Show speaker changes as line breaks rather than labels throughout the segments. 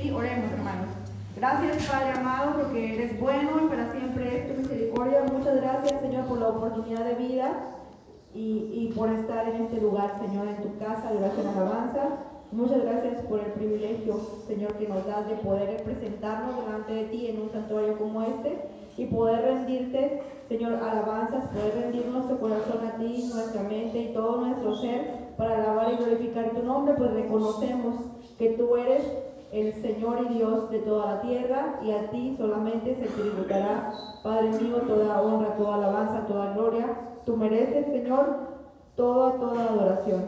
Sí, oremos, hermanos. Gracias, Padre amado, porque eres bueno y para siempre es tu misericordia. Muchas gracias, Señor, por la oportunidad de vida y, por estar en este lugar, Señor, en tu casa, oración alabanza. Muchas gracias por el privilegio, Señor, que nos das de poder presentarnos delante de ti en un santuario como este y poder rendirte, Señor, alabanzas, poder rendir nuestro corazón a ti, nuestra mente y todo nuestro ser para alabar y glorificar tu nombre, pues reconocemos que tú eres el Señor y Dios de toda la tierra, y a ti solamente se tributará, Padre mío, toda honra, toda alabanza, toda gloria. Tú mereces, Señor, toda, toda adoración.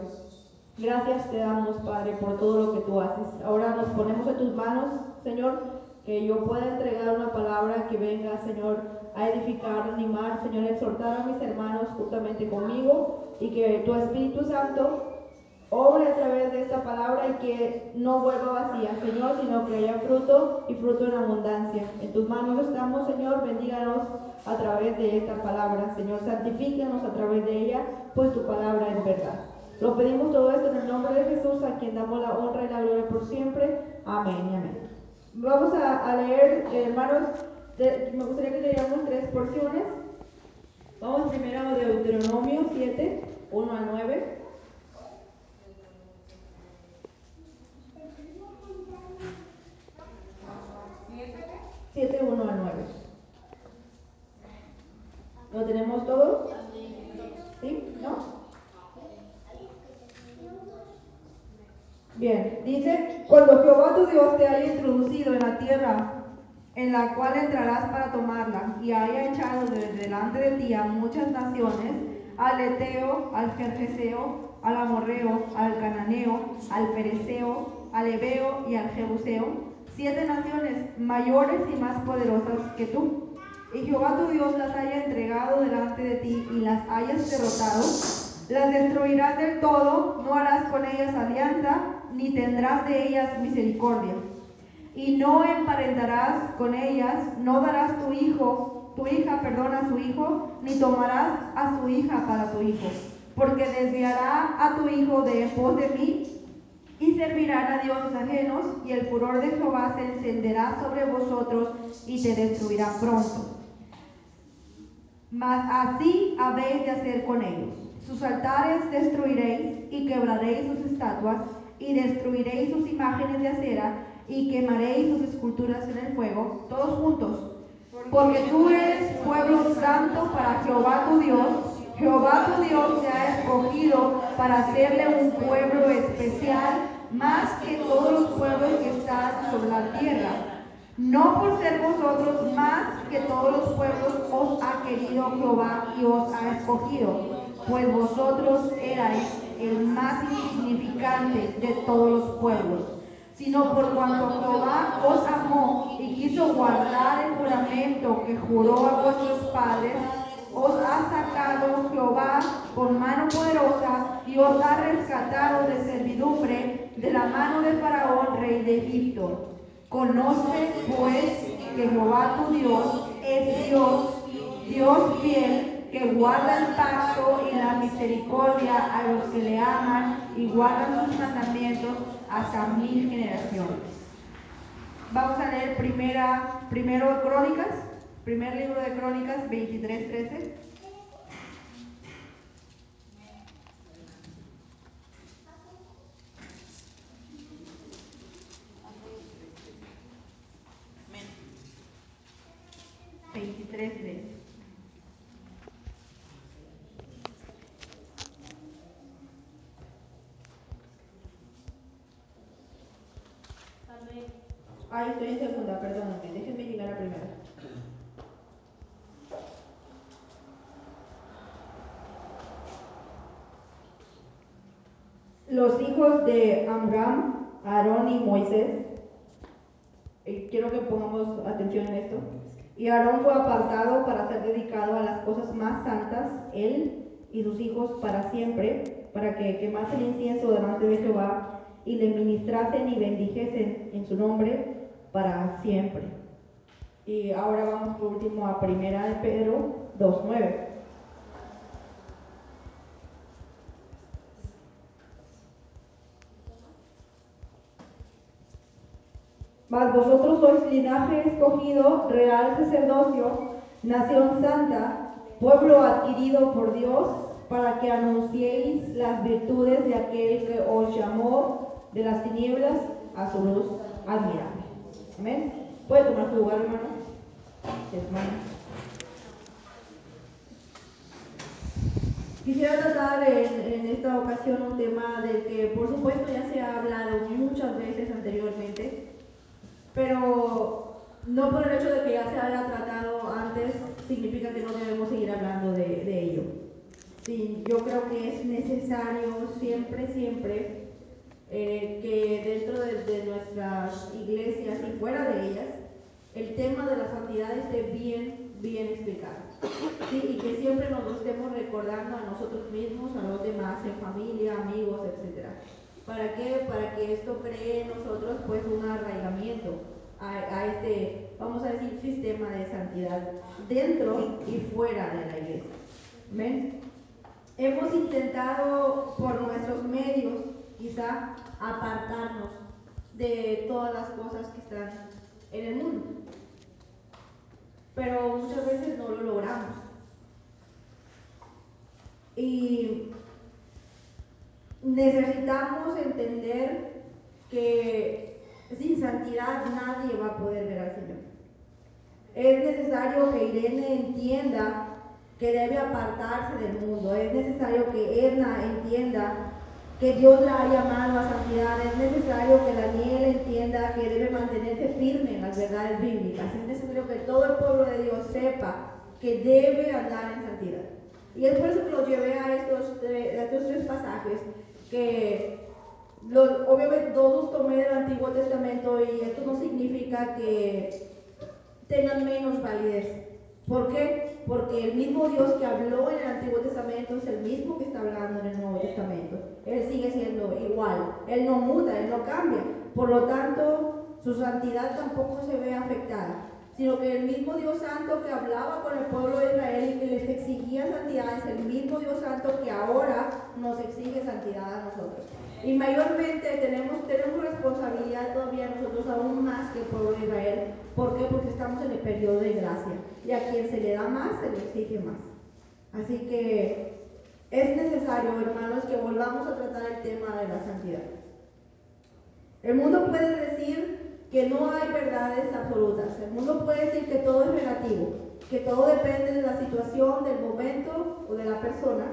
Gracias te damos, Padre, por todo lo que tú haces. Ahora nos ponemos en tus manos, Señor, que yo pueda entregar una palabra que venga, Señor, a edificar, animar, Señor, exhortar a mis hermanos juntamente conmigo y que tu Espíritu Santo obre a través de esta palabra y que no vuelva vacía, Señor, sino que haya fruto y fruto en abundancia. En tus manos estamos, Señor, bendíganos a través de esta palabra, Señor, santifícanos a través de ella, pues tu palabra es verdad. Lo pedimos todo esto en el nombre de Jesús, a quien damos la honra y la gloria por siempre. Amén y amén. Vamos a, leer, hermanos, me gustaría que leamos tres porciones. Vamos primero a Deuteronomio 7, 1 a 9. 7, 1 a 9. ¿Lo tenemos todo? ¿Sí? ¿No? Bien, dice, cuando Jehová tu Dios te haya introducido en la tierra en la cual entrarás para tomarla, y haya echado desde delante de ti a muchas naciones, al Eteo, al Jerjeseo, al Amorreo, al Cananeo, al Pereceo, al Ebeo y al Jebuseo, siete naciones mayores y más poderosas que tú. Y Jehová tu Dios las haya entregado delante de ti y las hayas derrotado, las destruirás del todo, no harás con ellas alianza, ni tendrás de ellas misericordia. Y no emparentarás con ellas, no darás tu hijo, tu hija, perdona, a su hijo, ni tomarás a su hija para tu hijo, porque desviará a tu hijo de pos de mí y servirán a dioses ajenos, y el furor de Jehová se encenderá sobre vosotros y te destruirá pronto. Mas así habéis de hacer con ellos. Sus altares destruiréis y quebraréis sus estatuas y destruiréis sus imágenes de acera y quemaréis sus esculturas en el fuego, todos juntos. Porque tú eres pueblo santo para Jehová tu Dios. Jehová tu Dios te ha escogido para hacerle un pueblo especial más que todos los pueblos que están sobre la tierra. No por ser vosotros más que todos los pueblos os ha querido Jehová y os ha escogido, pues vosotros erais el más insignificante de todos los pueblos, sino por cuanto Jehová os amó y quiso guardar el juramento que juró a vuestros padres, os ha sacado Jehová con mano poderosa y os ha rescatado de servidumbre de la mano de Faraón, rey de Egipto. Conoce pues que Jehová tu Dios es Dios, Dios fiel, que guarda el pacto y la misericordia a los que le aman y guardan sus mandamientos hasta mil generaciones. Vamos a leer primera, primero Crónicas, primer libro de Crónicas 23, 13. Ahí estoy en segunda, perdóname, déjenme llegar a primera. Los hijos de Amram, Aarón y Moisés, eh, quiero que pongamos atención en esto. Y Aarón fue apartado para ser dedicado a las cosas más santas, él y sus hijos para siempre, para que quemasen incienso delante de Jehová y le ministrasen y bendijesen en su nombre para siempre. Y ahora vamos por último a Primera de Pedro 2.9. Mas vosotros sois linaje escogido, real sacerdocio, nación santa, pueblo adquirido por Dios, para que anunciéis las virtudes de aquel que os llamó de las tinieblas a su luz admirable. Amén. Puede tomar su lugar, hermano. Hermano. Quisiera tratar en, esta ocasión un tema del que por supuesto ya se ha hablado muchas veces anteriormente, pero no por el hecho de que ya se haya tratado antes significa que no debemos seguir hablando de, ello. Sí, yo creo que es necesario siempre, siempre eh, que dentro de, de nuestras iglesias y fuera de ellas, el tema de la santidad esté bien, bien explicado. ¿sí? Y que siempre nos estemos recordando a nosotros mismos, a los demás, en familia, amigos, etc. ¿Para qué? Para que esto cree en nosotros pues un arraigamiento a, este, vamos a decir, sistema de santidad dentro y fuera de la iglesia. ¿Ven? Hemos intentado por nuestros medios quizá apartarnos de todas las cosas que están en el mundo pero muchas veces no lo logramos. Y necesitamos entender que sin santidad nadie va a poder ver al Señor. Es necesario que Irene entienda que debe apartarse del mundo. Es necesario que Edna entienda que Dios la ha llamado a santidad. Es necesario que Daniel entienda que debe mantenerse firme en las verdades bíblicas. Es necesario que todo el pueblo de Dios sepa que debe andar en santidad. Y es por eso que los llevé a estos, estos tres pasajes que los, obviamente todos tomé del Antiguo Testamento y esto no significa que tengan menos validez. ¿Por qué? Porque el mismo Dios que habló en el Antiguo Testamento es el mismo que está hablando en el Nuevo Testamento. Él sigue siendo igual. Él no muda, Él no cambia. Por lo tanto, su santidad tampoco se ve afectada. Sino que el mismo Dios Santo que hablaba con el pueblo de Israel y que les exigía santidad es el mismo Dios Santo que ahora nos exige santidad a nosotros. Y mayormente tenemos, tenemos responsabilidad todavía nosotros aún más que el pueblo de Israel. ¿Por qué? Porque estamos en el periodo de gracia. Y a quien se le da más, se le exige más. Así que es necesario, hermanos, que volvamos a tratar el tema de la santidad. El mundo puede decir que no hay verdades absolutas. El mundo puede decir que todo es relativo, que todo depende de la situación, del momento o de la persona,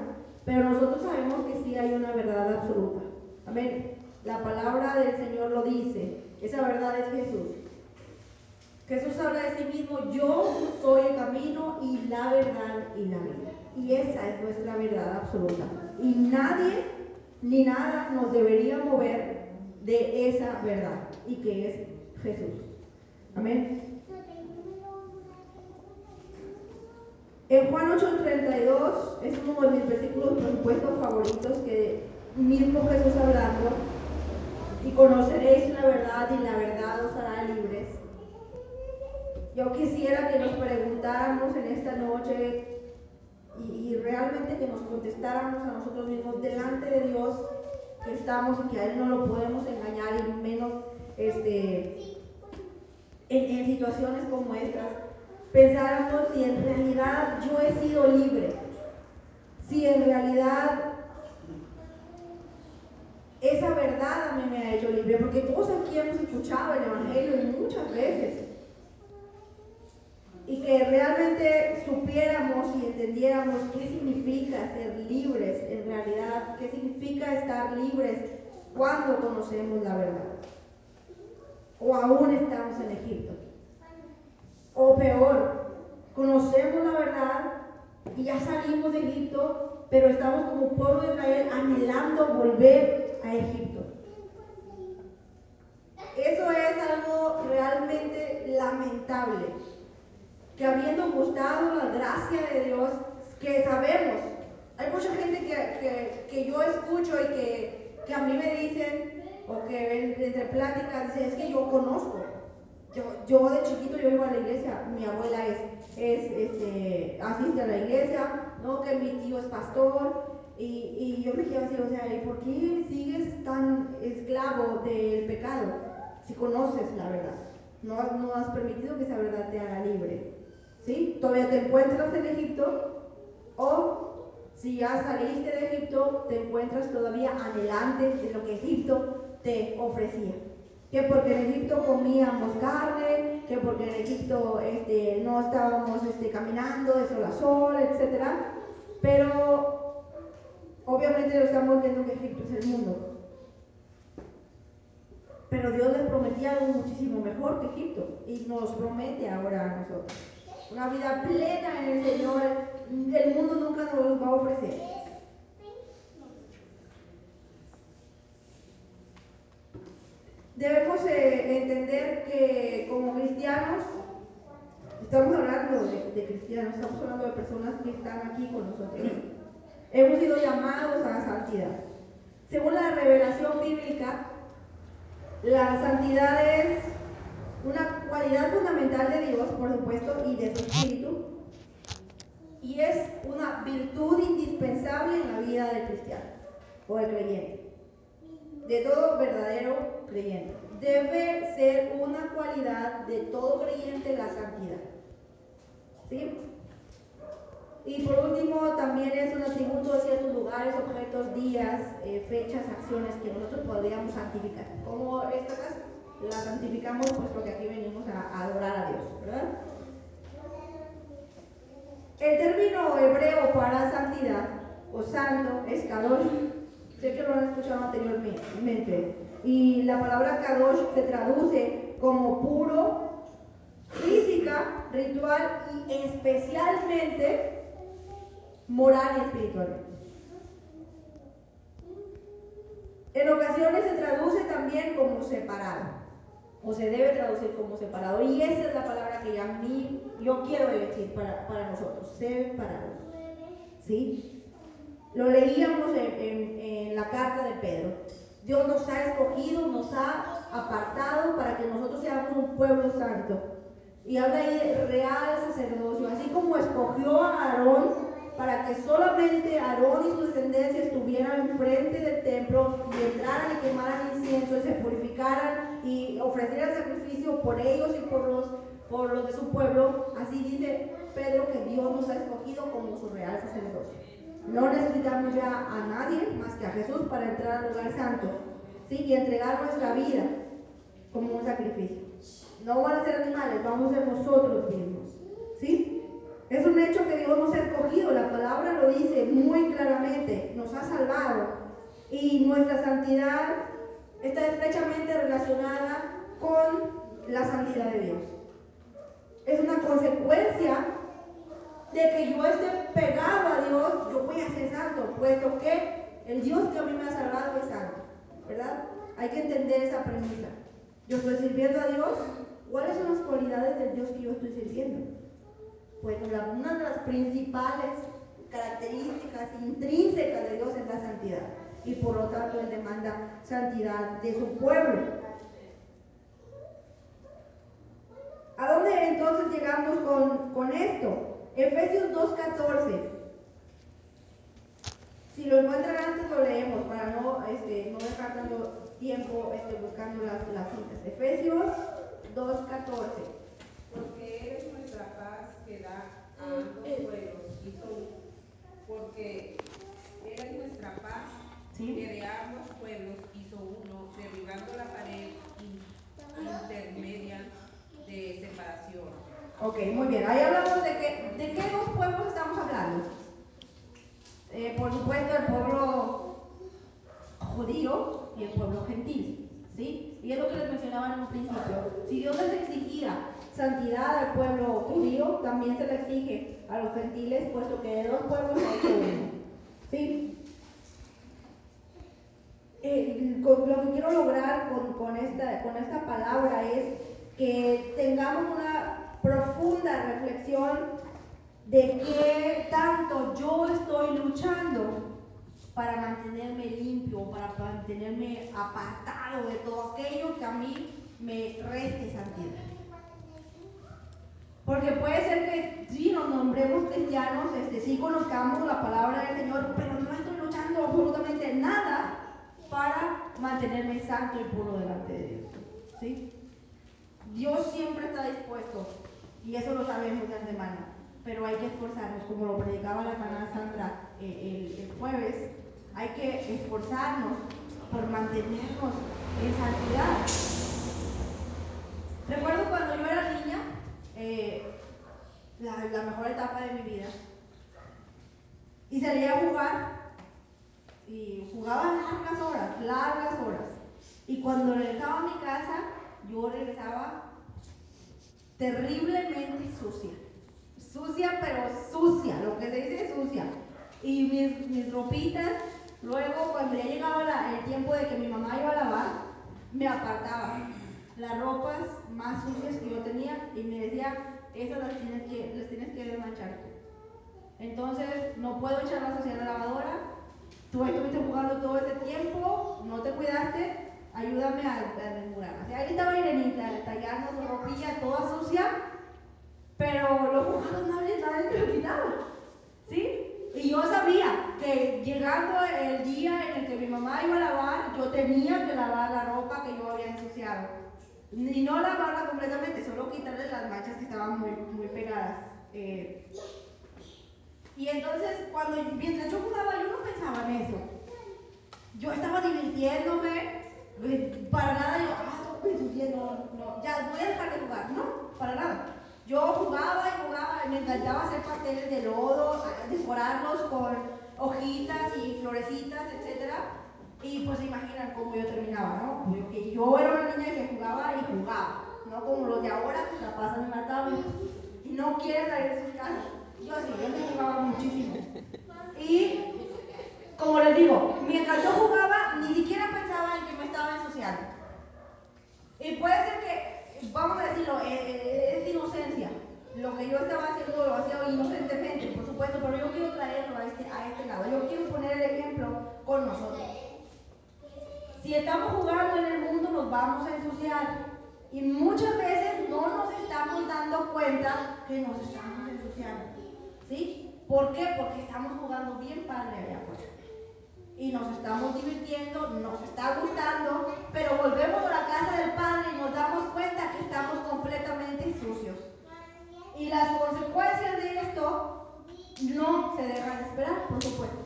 pero nosotros sabemos que sí hay una verdad absoluta. Amén. La palabra del Señor lo dice. Esa verdad es Jesús. Jesús habla de sí mismo, yo soy el camino y la verdad y la vida. Y esa es nuestra verdad absoluta. Y nadie ni nada nos debería mover de esa verdad. Y que es Jesús. Amén. En Juan 8:32 es uno de mis versículos, por supuesto, favoritos que mismo Jesús hablando, y conoceréis la verdad y la verdad os hará libres. Yo quisiera que nos preguntáramos en esta noche y, realmente que nos contestáramos a nosotros mismos delante de Dios que estamos y que a Él no lo podemos engañar y menos este, en, en situaciones como estas. Pensáramos si en realidad yo he sido libre, si en realidad esa verdad a mí me ha hecho libre, porque todos aquí hemos escuchado el Evangelio muchas veces. Y que realmente supiéramos y entendiéramos qué significa ser libres en realidad, qué significa estar libres cuando conocemos la verdad. O aún estamos en Egipto. O peor, conocemos la verdad y ya salimos de Egipto, pero estamos como pueblo de Israel anhelando volver a Egipto. Eso es algo realmente lamentable, que habiendo gustado la gracia de Dios, que sabemos, hay mucha gente que, que, yo escucho y que, que, a mí me dicen, o que entre pláticas dicen, es que yo conozco. Yo, yo de chiquito yo iba a la iglesia, mi abuela es, es este, asiste a la iglesia, no que mi tío es pastor, y, y yo me quedo así, o sea, ¿y por qué sigues tan esclavo del pecado? si conoces la verdad. No, no has permitido que esa verdad te haga libre. ¿Sí? Todavía te encuentras en Egipto o si ya saliste de Egipto, te encuentras todavía adelante de lo que Egipto te ofrecía. Que porque en Egipto comíamos carne, que porque en Egipto este, no estábamos este, caminando de sol a sol, etc. Pero obviamente lo estamos viendo que Egipto es el mundo. Pero Dios les prometía algo muchísimo mejor que Egipto y nos promete ahora a nosotros. Una vida plena en el Señor, el mundo nunca nos va a ofrecer. Debemos eh, entender que como cristianos, estamos hablando de, de cristianos, estamos hablando de personas que están aquí con nosotros. Hemos sido llamados a la santidad. Según la revelación bíblica, la santidad es una cualidad fundamental de Dios, por supuesto, y de su espíritu, y es una virtud indispensable en la vida del cristiano o del creyente, de todo verdadero creyente. Debe ser una cualidad de todo creyente la santidad. ¿Sí? Y por último, también es un atributo de ciertos lugares, objetos, días, eh, fechas, acciones que nosotros podríamos santificar. Como esta casa, la santificamos pues porque aquí venimos a, adorar a Dios, ¿verdad? El término hebreo para santidad o santo es kadosh. Sé que lo han escuchado anteriormente. Y la palabra kadosh se traduce como puro, física, ritual y especialmente moral y espiritualmente. En ocasiones se traduce también como separado, o se debe traducir como separado, y esa es la palabra que a mí, yo quiero decir para, para nosotros, separado. ¿Sí? Lo leíamos en, en la carta de Pedro. Dios nos ha escogido, nos ha apartado para que nosotros seamos un pueblo santo. Y habla ahí de real sacerdocio, así como escogió a Aarón para que solamente Aarón y su descendencia estuvieran enfrente del templo y entraran y quemaran incienso y se purificaran y ofrecieran sacrificio por ellos y por los, por los de su pueblo. Así dice Pedro que Dios nos ha escogido como su real sacerdocio. No necesitamos ya a nadie más que a Jesús para entrar al lugar santo ¿sí? y entregar nuestra vida como un sacrificio. No van a ser animales, vamos a ser nosotros mismos. ¿sí? Es un hecho que Dios nos ha escogido, la palabra lo dice muy claramente, nos ha salvado y nuestra santidad está estrechamente relacionada con la santidad de Dios. Es una consecuencia de que yo esté pegado a Dios, yo voy a ser santo, puesto que el Dios que a mí me ha salvado es santo, ¿verdad? Hay que entender esa premisa. Yo estoy sirviendo a Dios, ¿cuáles son las cualidades del Dios que yo estoy sirviendo? Pues una de las principales características intrínsecas de Dios es la santidad. Y por lo tanto Él demanda santidad de su pueblo. ¿A dónde entonces llegamos con, esto? Efesios 2.14. Si lo encuentran antes lo leemos para no, este, no dejar tanto tiempo este, buscando las, las citas. Efesios 2.14.
Porque eres nuestra paz que da a ambos pueblos, porque era nuestra paz que de ambos pueblos hizo uno, derribando la pared intermedia de separación.
Ok, muy bien. Ahí hablamos de que, de qué dos pueblos estamos hablando. Eh, por supuesto, el pueblo judío y el pueblo gentil. ¿sí? Y es lo que les mencionaba en un principio. Si Dios les exigía santidad al pueblo judío, también se le exige a los gentiles, puesto que de dos pueblos hay uno. ¿Sí? Eh, lo que lograr con, con, esta, con esta palabra es que tengamos una profunda reflexión de qué tanto yo estoy luchando para mantenerme limpio, para mantenerme apartado de todo aquello que a mí me reste santidad. Porque puede ser que sí nos nombremos cristianos, este, sí conozcamos la palabra del Señor, pero no estoy luchando absolutamente nada para mantenerme santo y puro delante de Dios. ¿sí? Dios siempre está dispuesto y eso lo sabemos de antemano, pero hay que esforzarnos, como lo predicaba la hermana Sandra eh, el, jueves, hay que esforzarnos por mantenernos en santidad. Recuerdo cuando yo era niña, eh, la, la mejor etapa de mi vida, y salía a jugar y jugaba largas horas, largas horas. Y cuando regresaba a mi casa, yo regresaba terriblemente sucia. Sucia, pero sucia, lo que se dice sucia. Y mis, mis ropitas, luego cuando ya llegaba el tiempo de que mi mamá iba a lavar, me apartaba las ropas más sucias que yo tenía y me decía, esas las tienes que, las tienes que desmanchar. Entonces, no puedo echarlas hacia la lavadora. Tú estuviste jugando todo ese tiempo, no te cuidaste, ayúdame a, a O sea, ahí estaba Irenita, tallarnos ropilla toda sucia, pero los jugadores nadie, nadie te lo quitaba. ¿Sí? Y yo sabía que llegando el día en el que mi mamá iba a lavar, yo tenía que lavar la ropa que yo había ensuciado. Y no lavarla completamente, solo quitarle las manchas que estaban muy, muy pegadas. Eh, y entonces, cuando mientras yo jugaba, yo no pensaba en eso. Yo estaba divirtiéndome, para nada yo, ah, no, no, ya voy a dejar de jugar. No, para nada. Yo jugaba y jugaba, me encantaba hacer pasteles de lodo, decorarlos con hojitas y florecitas, etc. Y pues se imaginan cómo yo terminaba, ¿no? Yo, yo era una niña que jugaba y jugaba, no como los de ahora que la pasan en la tabla y no quieren salir de sus casas. Yo sí, yo me jugaba muchísimo. Y como les digo, mientras yo jugaba, ni siquiera pensaba en que me estaba ensuciando. Y puede ser que, vamos a decirlo, eh, eh, es inocencia. Lo que yo estaba haciendo lo hacía inocentemente, por supuesto, pero yo quiero traerlo este, a este lado. Yo quiero poner el ejemplo con nosotros. Si estamos jugando en el mundo, nos vamos a ensuciar. Y muchas veces no nos estamos dando cuenta que nos estamos ensuciando. ¿Sí? ¿Por qué? Porque estamos jugando bien padre allá afuera y nos estamos divirtiendo, nos está gustando, pero volvemos a la casa del Padre y nos damos cuenta que estamos completamente sucios. Y las consecuencias de esto no se dejan esperar, por supuesto.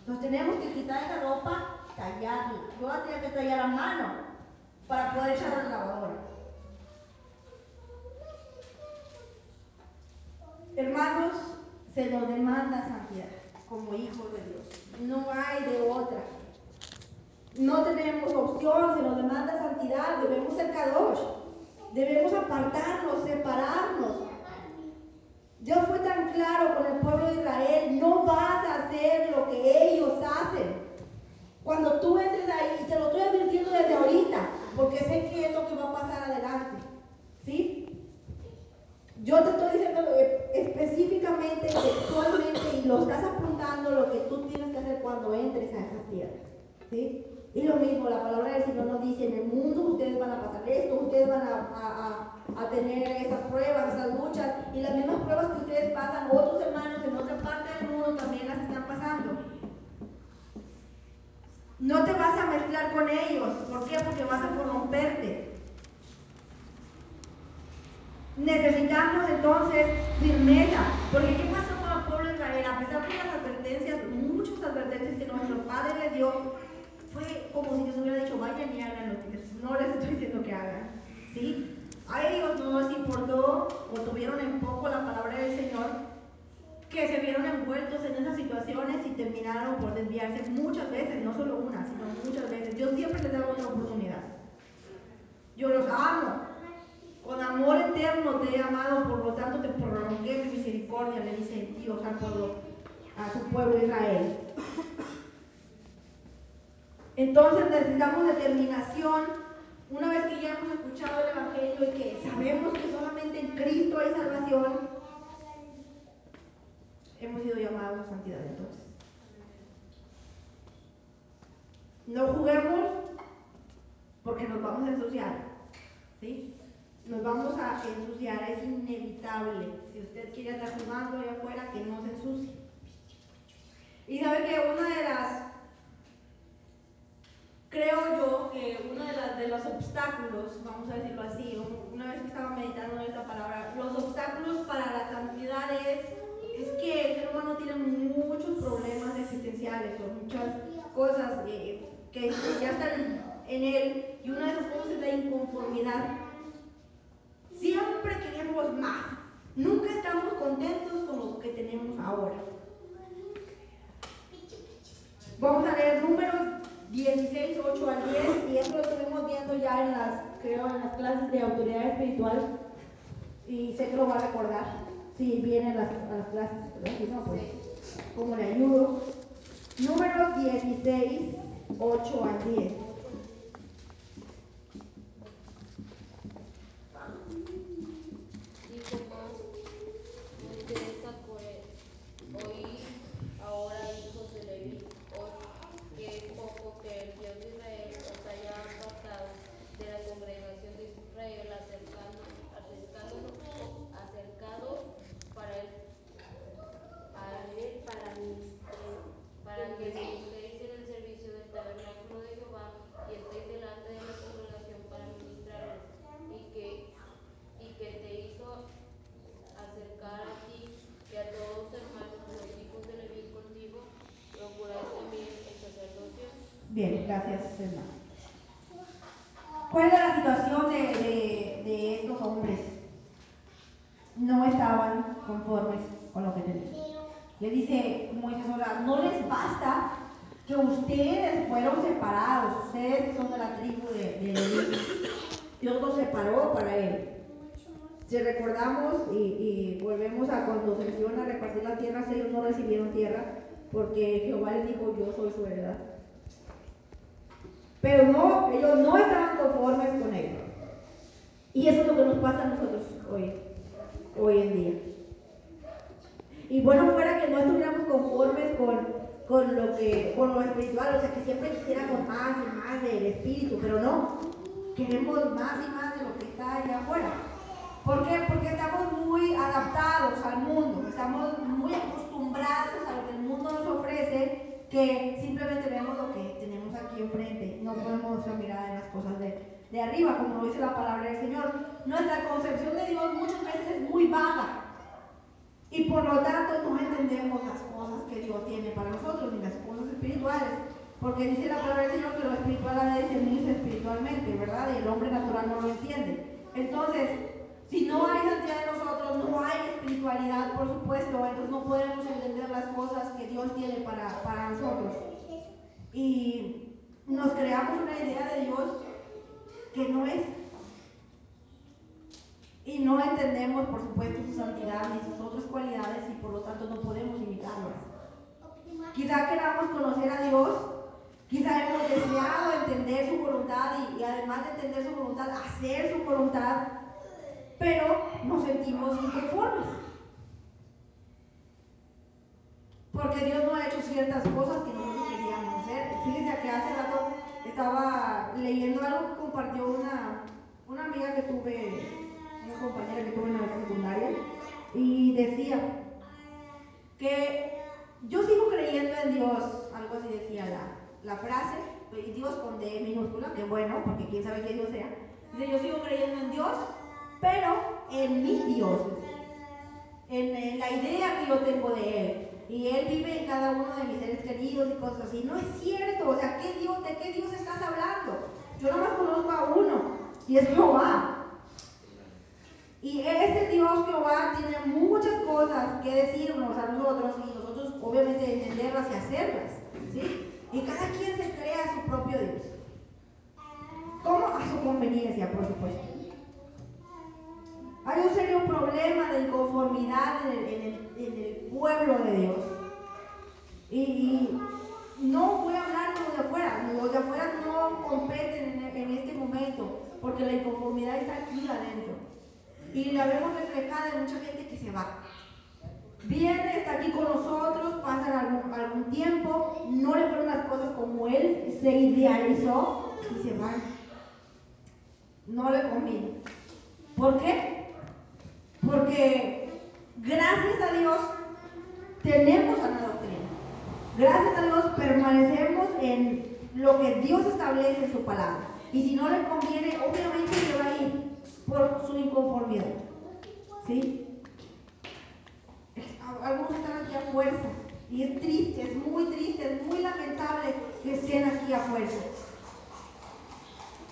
Entonces tenemos que quitar esa ropa, tallarla. Yo la tenía que tallar a mano para poder echarla a la. Hermanos, se nos demanda santidad como hijos de Dios. No hay de otra. No tenemos opción, se nos demanda santidad, debemos ser kadosh, debemos apartarnos, separarnos. Dios fue tan claro con el pueblo de Israel, no vas a hacer lo que ellos hacen. Cuando tú entres ahí, y te lo estoy advirtiendo desde ahorita, porque sé que es lo que va a pasar adelante. ¿Sí? Yo te estoy diciendo eh, específicamente, textualmente, y lo estás apuntando lo que tú tienes que hacer cuando entres a esas tierras. ¿sí? Y lo mismo, la palabra del Señor nos dice, en el mundo ustedes van a pasar esto, ustedes van a, a, tener esas pruebas, esas luchas, y las mismas pruebas que ustedes pasan, otros hermanos en otra parte del mundo también las están pasando. No te vas a mezclar con ellos. ¿Por qué? Porque vas a corromperte. Necesitamos entonces firmeza, porque ¿qué pasó con el pueblo de Israel? A pesar de las advertencias, muchas advertencias que nuestro Padre le dio, fue como si Dios hubiera dicho, vayan y hagan lo que no les estoy diciendo que hagan. ¿sí? A ellos no les importó o tuvieron en poco la palabra del Señor, que se vieron envueltos en esas situaciones y terminaron por desviarse muchas veces, no solo una, sino muchas veces. Dios siempre les da otra oportunidad. Yo los amo, con amor eterno te he amado, por lo tanto te prolongué mi misericordia, le dice Dios al pueblo, a su pueblo Israel. Entonces necesitamos determinación. Una vez que ya hemos escuchado el Evangelio y que sabemos que solamente en Cristo hay salvación, hemos sido llamados a santidad entonces. No juguemos porque nos vamos a ensuciar. ¿sí? Nos vamos a ensuciar, es inevitable. Si usted quiere estar jugando allá afuera, que no se ensucie. Y sabe que una de las creo yo que uno de, de, los obstáculos, vamos a decirlo así, una vez que estaba meditando esta palabra, los obstáculos para la santidad es, es que el ser humano tiene muchos problemas existenciales o muchas cosas que, que ya están en él y una de esas cosas es la inconformidad. Siempre queremos más. Nunca estamos contentos con lo que tenemos ahora. Vamos a leer números 16, 8 al 10 y eso lo estuvimos viendo ya en las, creo, en las clases de autoridad espiritual y sé que lo va a recordar si viene a las, clases, si no, pues como le ayudo. Números 16, 8 al 10. Conformes con lo que tenían. Le dice Moisés, ahora, no les basta que ustedes fueron separados, ustedes son de la tribu de, de Dios los separó para él. Si recordamos y, volvemos a cuando se iban a repartir la tierra, ellos no recibieron tierra porque Jehová les dijo, yo soy su heredad. Pero no, ellos no estaban conformes con él. Y eso es lo que nos pasa a nosotros hoy, hoy en día. Y bueno, fuera que no estuviéramos conformes con, con, lo que, con lo espiritual, o sea, que siempre quisiéramos más y más del espíritu, pero no, queremos más y más de lo que está allá afuera. ¿Por qué? Porque estamos muy adaptados al mundo, estamos muy acostumbrados a lo que el mundo nos ofrece, que simplemente vemos lo que tenemos aquí enfrente, no ponemos nuestra mirada en las cosas de, de arriba, como lo dice la palabra del Señor. Nuestra concepción de Dios muchas veces es muy vaga y por lo tanto no entendemos las cosas que Dios tiene para nosotros, ni las cosas espirituales. Porque dice la palabra del Señor que lo espiritual ha de discernirse espiritualmente, ¿verdad? Y el hombre natural no lo entiende. Entonces, si no hay santidad en nosotros, no hay espiritualidad, por supuesto, entonces no podemos entender las cosas que Dios tiene para, para nosotros. Y nos creamos una idea de Dios que no es. Y no entendemos, por supuesto, su santidad ni sus otras cualidades y por lo tanto no podemos imitarlas. Quizá queramos conocer a Dios, quizá hemos deseado entender su voluntad y, además de entender su voluntad, hacer su voluntad, pero nos sentimos inconformes. Porque Dios no ha hecho ciertas cosas que nosotros queríamos hacer. Fíjense que hace rato estaba leyendo algo que compartió una, una amiga que tuve, compañera que tuve en la secundaria, y decía que yo sigo creyendo en Dios, algo así decía la, la frase, Dios con D minúscula, que bueno, porque quién sabe qué Dios sea. Dice, yo sigo creyendo en Dios, pero en mi Dios, en, la idea que yo tengo de Él. Y Él vive en cada uno de mis seres queridos y cosas así. No es cierto, o sea, ¿qué Dios, ¿de qué Dios estás hablando? Yo nomás conozco a uno, y es Jehová. Jehová tiene muchas cosas que decirnos a nosotros y nosotros obviamente entenderlas y hacerlas. ¿sí? Y cada quien se crea su propio Dios. ¿Cómo? A su conveniencia, por supuesto. Hay un serio problema de inconformidad en el, pueblo de Dios. Y, no voy a hablar de los de afuera, los de afuera no competen en, este momento, porque la inconformidad está aquí adentro. Y la vemos reflejada en mucha gente que se va. Viene, está aquí con nosotros, pasan algún, tiempo, no le fueron las cosas como él se idealizó y se van. No le conviene. ¿Por qué? Porque gracias a Dios tenemos a la doctrina. Gracias a Dios permanecemos en, lo que Dios establece en su palabra. Y si no le conviene, obviamente se va a ir por su inconformidad. ¿Sí? Algunos están aquí a fuerza. Y es triste, es muy triste, es muy lamentable que estén aquí a fuerza.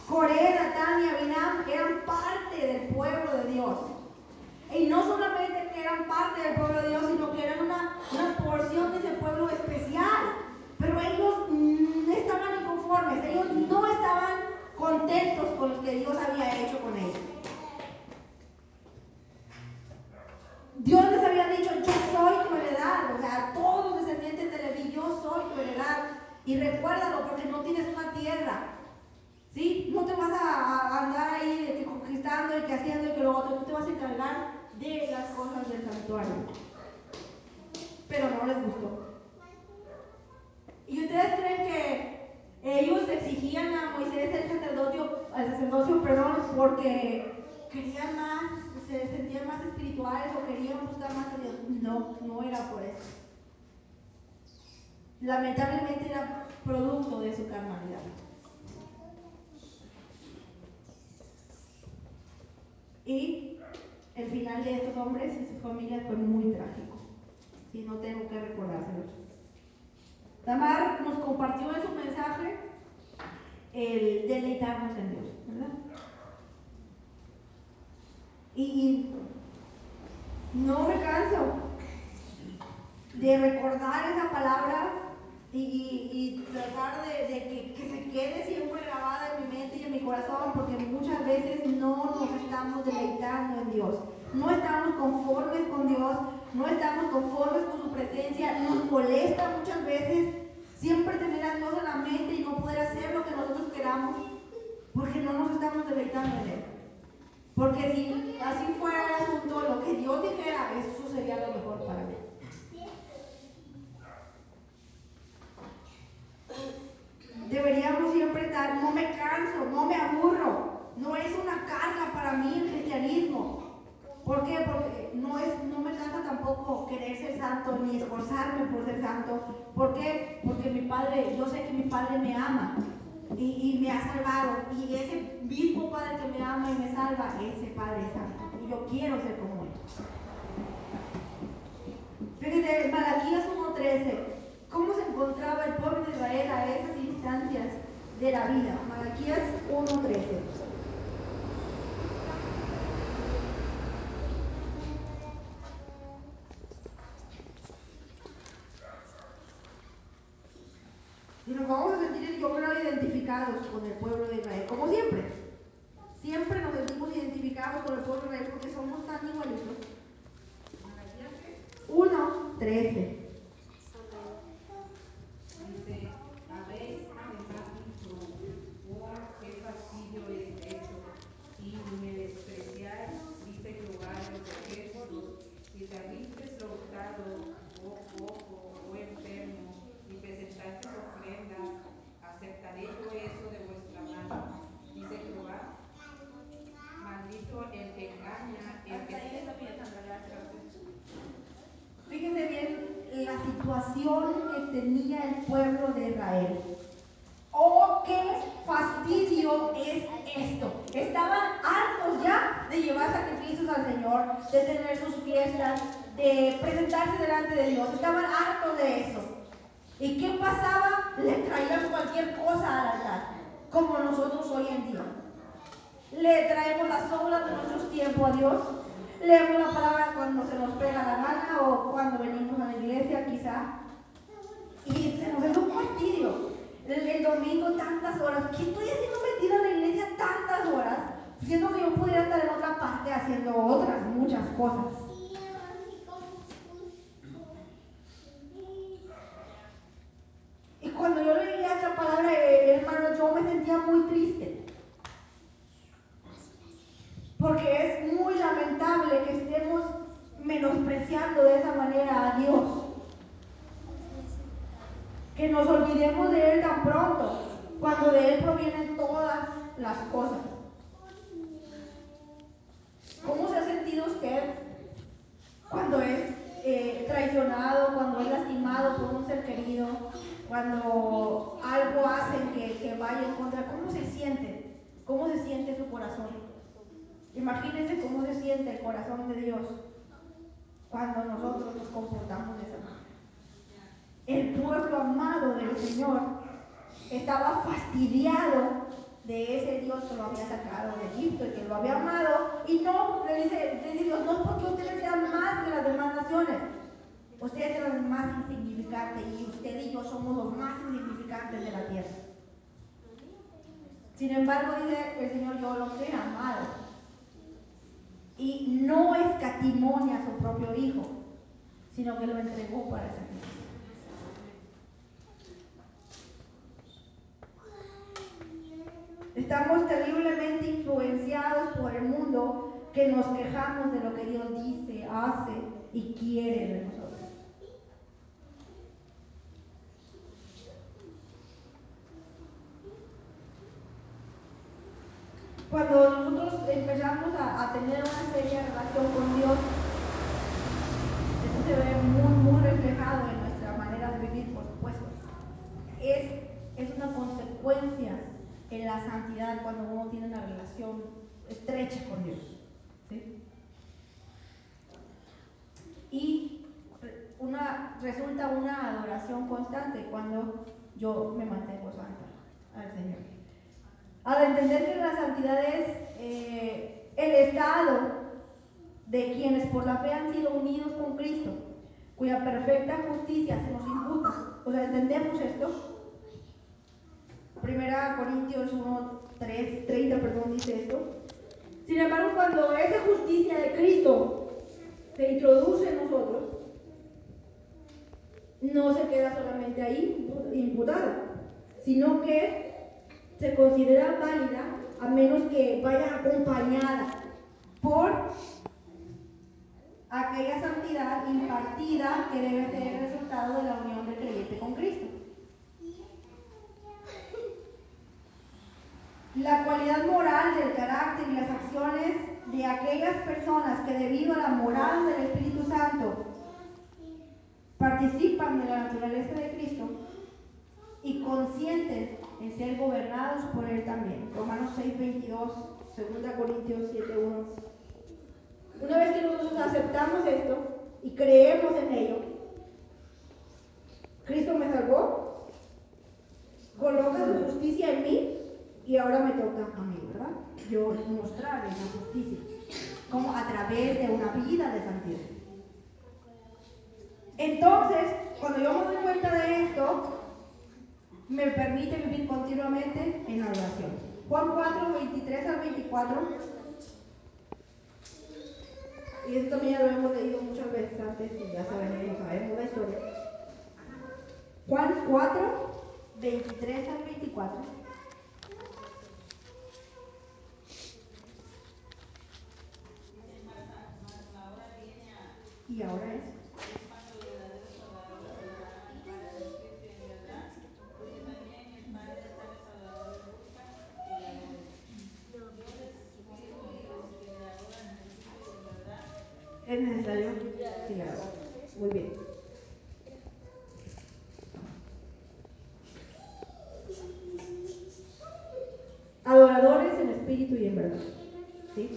Corea, Tania, Binam eran parte del pueblo de Dios. Y no solamente que eran parte del pueblo de Dios, sino que eran una, una porción de ese pueblo especial. Pero ellos no estaban inconformes, ellos no estaban contentos con lo que Dios había hecho con ellos. Dios les había dicho, yo soy tu heredad, o sea, todos los descendientes de Leví, yo soy tu heredad. Y recuérdalo porque no tienes una tierra. ¿Sí? No te vas a, andar ahí conquistando y que haciendo y que luego tú te vas a encargar de las cosas del santuario. Pero no les gustó. ¿Y ustedes creen que ellos exigían a Moisés el sacerdocio, al sacerdocio, perdón, porque querían más, se sentían más o querían buscar más Dios? No, no era por eso. Lamentablemente era producto de su carnalidad. Y el final de estos hombres y su familia fue muy trágico. Y no tengo que recordárselo. Tamar nos compartió en su mensaje el deleitarnos en Dios. Y, no me canso de recordar esa palabra y, tratar de, que, que, se quede siempre grabada en mi mente y en mi corazón, porque muchas veces no nos estamos deleitando en Dios, no estamos conformes con Dios, no estamos conformes con su presencia, nos molesta muchas veces siempre tener a Dios en la mente y no poder hacer lo que nosotros queramos porque no nos estamos deleitando en Él. Porque si así fuera el asunto, lo que Dios dijera, eso sería lo mejor para mí. Deberíamos siempre estar, no me canso, no me aburro, no es una carga para mí el cristianismo. ¿Por qué? Porque no, es, no me cansa tampoco querer ser santo ni esforzarme por ser santo. ¿Por qué? Porque mi padre, yo sé que mi padre me ama y, me ha salvado. Y ese mismo padre que me ama y me salva, ese padre es santo. Y yo quiero ser como él. Fíjense, Malaquías 1.13, ¿cómo se encontraba el pueblo de Israel a esas instancias de la vida? Malaquías 1.13. y nos vamos a sentir, yo creo, identificados con el pueblo de Israel, como siempre. Siempre nos sentimos identificados con el pueblo de Israel porque somos tan igualitos. 1, 13. que tenía el pueblo de Israel. Oh, qué fastidio es esto. Estaban hartos ya de llevar sacrificios al Señor, de tener sus fiestas, de presentarse delante de Dios. Estaban hartos de eso. ¿Y qué pasaba? Le traían cualquier cosa al altar, como nosotros hoy en día. Le traemos las obras de nuestros tiempos a Dios. Leemos la palabra cuando se nos pega la gana o cuando venimos a la iglesia, quizá. Y se nos hace un fastidio. El, domingo tantas horas. ¿Qué estoy haciendo metida en la iglesia tantas horas? Siendo que yo pudiera estar en otra parte haciendo otras muchas cosas. Y cuando yo leía esta palabra, hermano, yo me sentía muy triste. Porque es muy lamentable que estemos menospreciando de esa manera a Dios que nos olvidemos de Él tan pronto, cuando de Él provienen todas las cosas. ¿Cómo se ha sentido usted cuando es eh, traicionado, cuando es lastimado por un ser querido, cuando algo hacen vaya en contra, ¿cómo se siente? ¿Cómo se siente su corazón? Imagínense cómo se siente el corazón de Dios cuando nosotros nos comportamos de esa manera. El pueblo amado del Señor estaba fastidiado de ese Dios que lo había sacado de Egipto y que lo había amado. Y no, le dice, le dice Dios, no porque ustedes sean más que las demás naciones. Ustedes son los más insignificantes y usted y yo somos los más insignificantes de la tierra. Sin embargo, dice el Señor, yo los he amado. Y no escatimó a su propio hijo, sino que lo entregó para sacrificio. Estamos terriblemente influenciados por el mundo que nos quejamos de lo que Dios dice, hace y quiere de nosotros. Cuando nosotros empezamos a, tener una seria relación con Dios, eso se ve muy, muy reflejado en nuestra manera de vivir, por supuesto. Es, es una consecuencia en la santidad cuando uno tiene una relación estrecha con Dios. Y una, resulta una adoración constante cuando yo me mantengo santa al Señor. Al entender que la santidad es eh, el estado de quienes por la fe han sido unidos con Cristo, cuya perfecta justicia se nos imputa. O sea, ¿entendemos esto? Primera Corintios 1, 3, 30, perdón, dice esto. Sin embargo, cuando esa justicia de Cristo se introduce en nosotros, no se queda solamente ahí imputada, sino que se considera válida a menos que vaya acompañada por aquella santidad impartida que debe ser el resultado de la unión del creyente con Cristo. La cualidad moral del carácter y las acciones de aquellas personas que debido a la moral del Espíritu Santo participan de la naturaleza de Cristo y consienten en ser gobernados por Él también. Romanos 6, 22, 2 Corintios 7, 1. Una vez que nosotros aceptamos esto y creemos en ello, Cristo me salvó, coloca su justicia en mí y ahora me toca a mí, ¿verdad? Yo mostrarles la justicia, como a través de una vida de santidad. Entonces, cuando yo me doy cuenta de esto, me permite vivir continuamente en adoración. Juan 4, 23 al 24. Y esto también ya lo hemos leído muchas veces antes y ya sabemos, sabemos la historia. Juan 4, 23 al 24. Y ahora es. ¿Es necesario? Sí, claro. Muy bien. Adoradores en espíritu y en verdad. ¿Sí?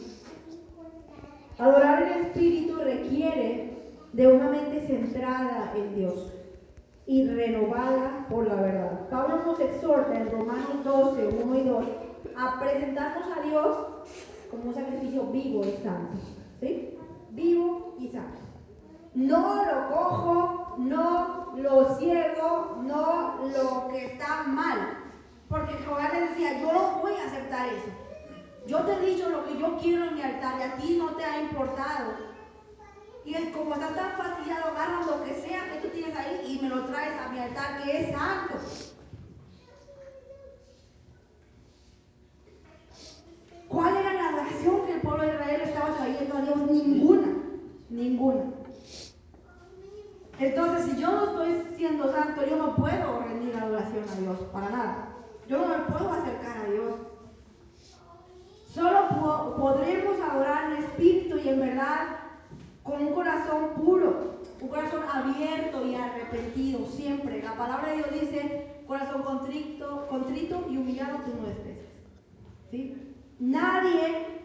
Adorar en espíritu requiere de una mente centrada en Dios y renovada por la verdad. Pablo nos exhorta en Romanos 12, 1 y 2 a presentarnos a Dios como un sacrificio vivo y santo. ¿Sí? Vivo y santo. No lo cojo, no lo ciego, no lo que está mal. Porque Jehová le decía, yo no voy a aceptar eso. Yo te he dicho lo que yo quiero en mi altar y a ti no te ha importado. Y es como estás tan fastidiado, agarras lo que sea que tú tienes ahí y me lo traes a mi altar que es santo. ¿Cuál era la adoración que el pueblo de Israel estaba trayendo a Dios? Ninguna, ninguna. Entonces, si yo no estoy siendo santo, yo no puedo rendir adoración a Dios, para nada. Yo no me puedo acercar a Dios. Solo podremos adorar en espíritu y en verdad con un corazón puro, un corazón abierto y arrepentido siempre. La palabra de Dios dice, corazón contrito, contrito y humillado tú no desprecias. ¿Sí? Nadie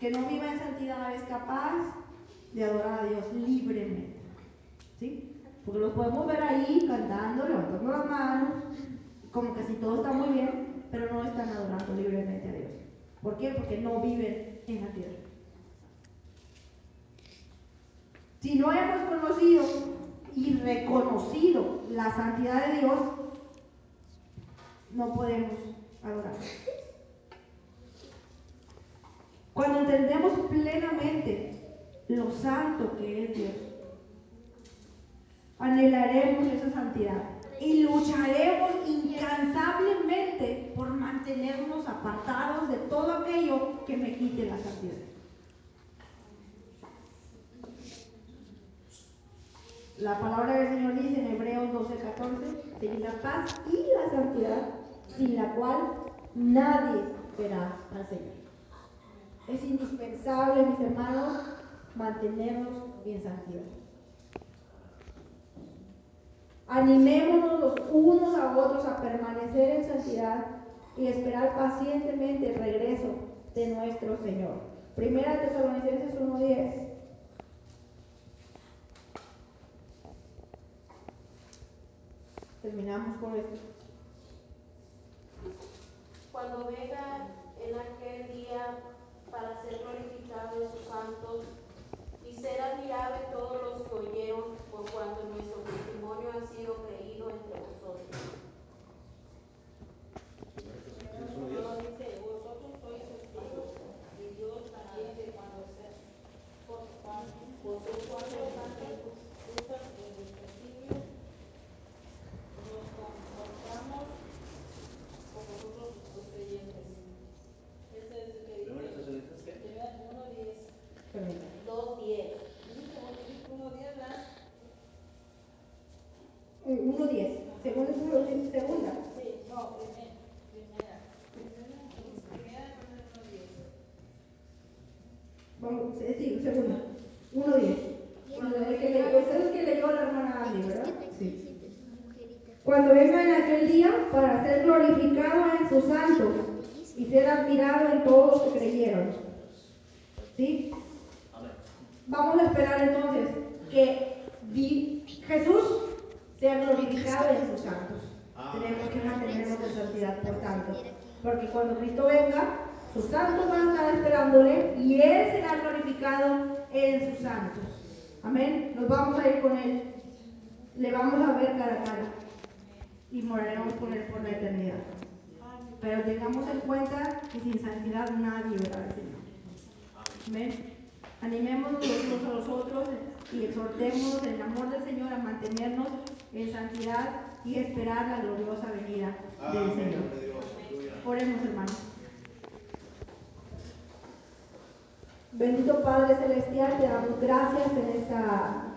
que no viva en santidad es capaz de adorar a Dios libremente. ¿Sí? Porque los podemos ver ahí cantando, levantando las manos, como que si todo está muy bien, pero no están adorando libremente a Dios. ¿Por qué? Porque no viven en la tierra. Si no hemos conocido y reconocido la santidad de Dios, no podemos adorar. Cuando entendemos plenamente lo santo que es Dios, anhelaremos esa santidad y lucharemos incansablemente por mantenernos apartados de todo aquello que me quite la santidad. La palabra del Señor dice en Hebreos 12:14, de la paz y la santidad, sin la cual nadie verá al Señor. Es indispensable, mis hermanos, mantenernos en santidad. Animémonos los unos a otros a permanecer en santidad y esperar pacientemente el regreso de nuestro Señor. Primera Tesalonicenses 1.10. Terminamos con esto.
Cuando venga en aquel día para ser glorificado en sus santos y ser admirado en todos los que oyeron por cuanto nuestro testimonio ha sido creído entre vosotros. dice, vosotros sois testigos y Dios también de cuando se vosotros cuando
Cuando venga en aquel día para ser glorificado en sus santos y ser admirado en todos los que creyeron. ¿Sí? Vamos a esperar entonces que Jesús sea glorificado en sus santos. Tenemos que mantenernos en santidad, por tanto. Porque cuando Cristo venga, sus santos van a estar esperándole y Él será glorificado en sus santos. Amén. Nos vamos a ir con Él. Le vamos a ver cara a cara y moraremos con Él por la eternidad. Pero tengamos en cuenta que sin santidad nadie verá al Señor. Amén. Animémonos los unos a los otros y exhortémonos en el amor del Señor a mantenernos en santidad y esperar la gloriosa venida del Señor. Oremos, hermanos. Bendito Padre Celestial, te damos gracias en esta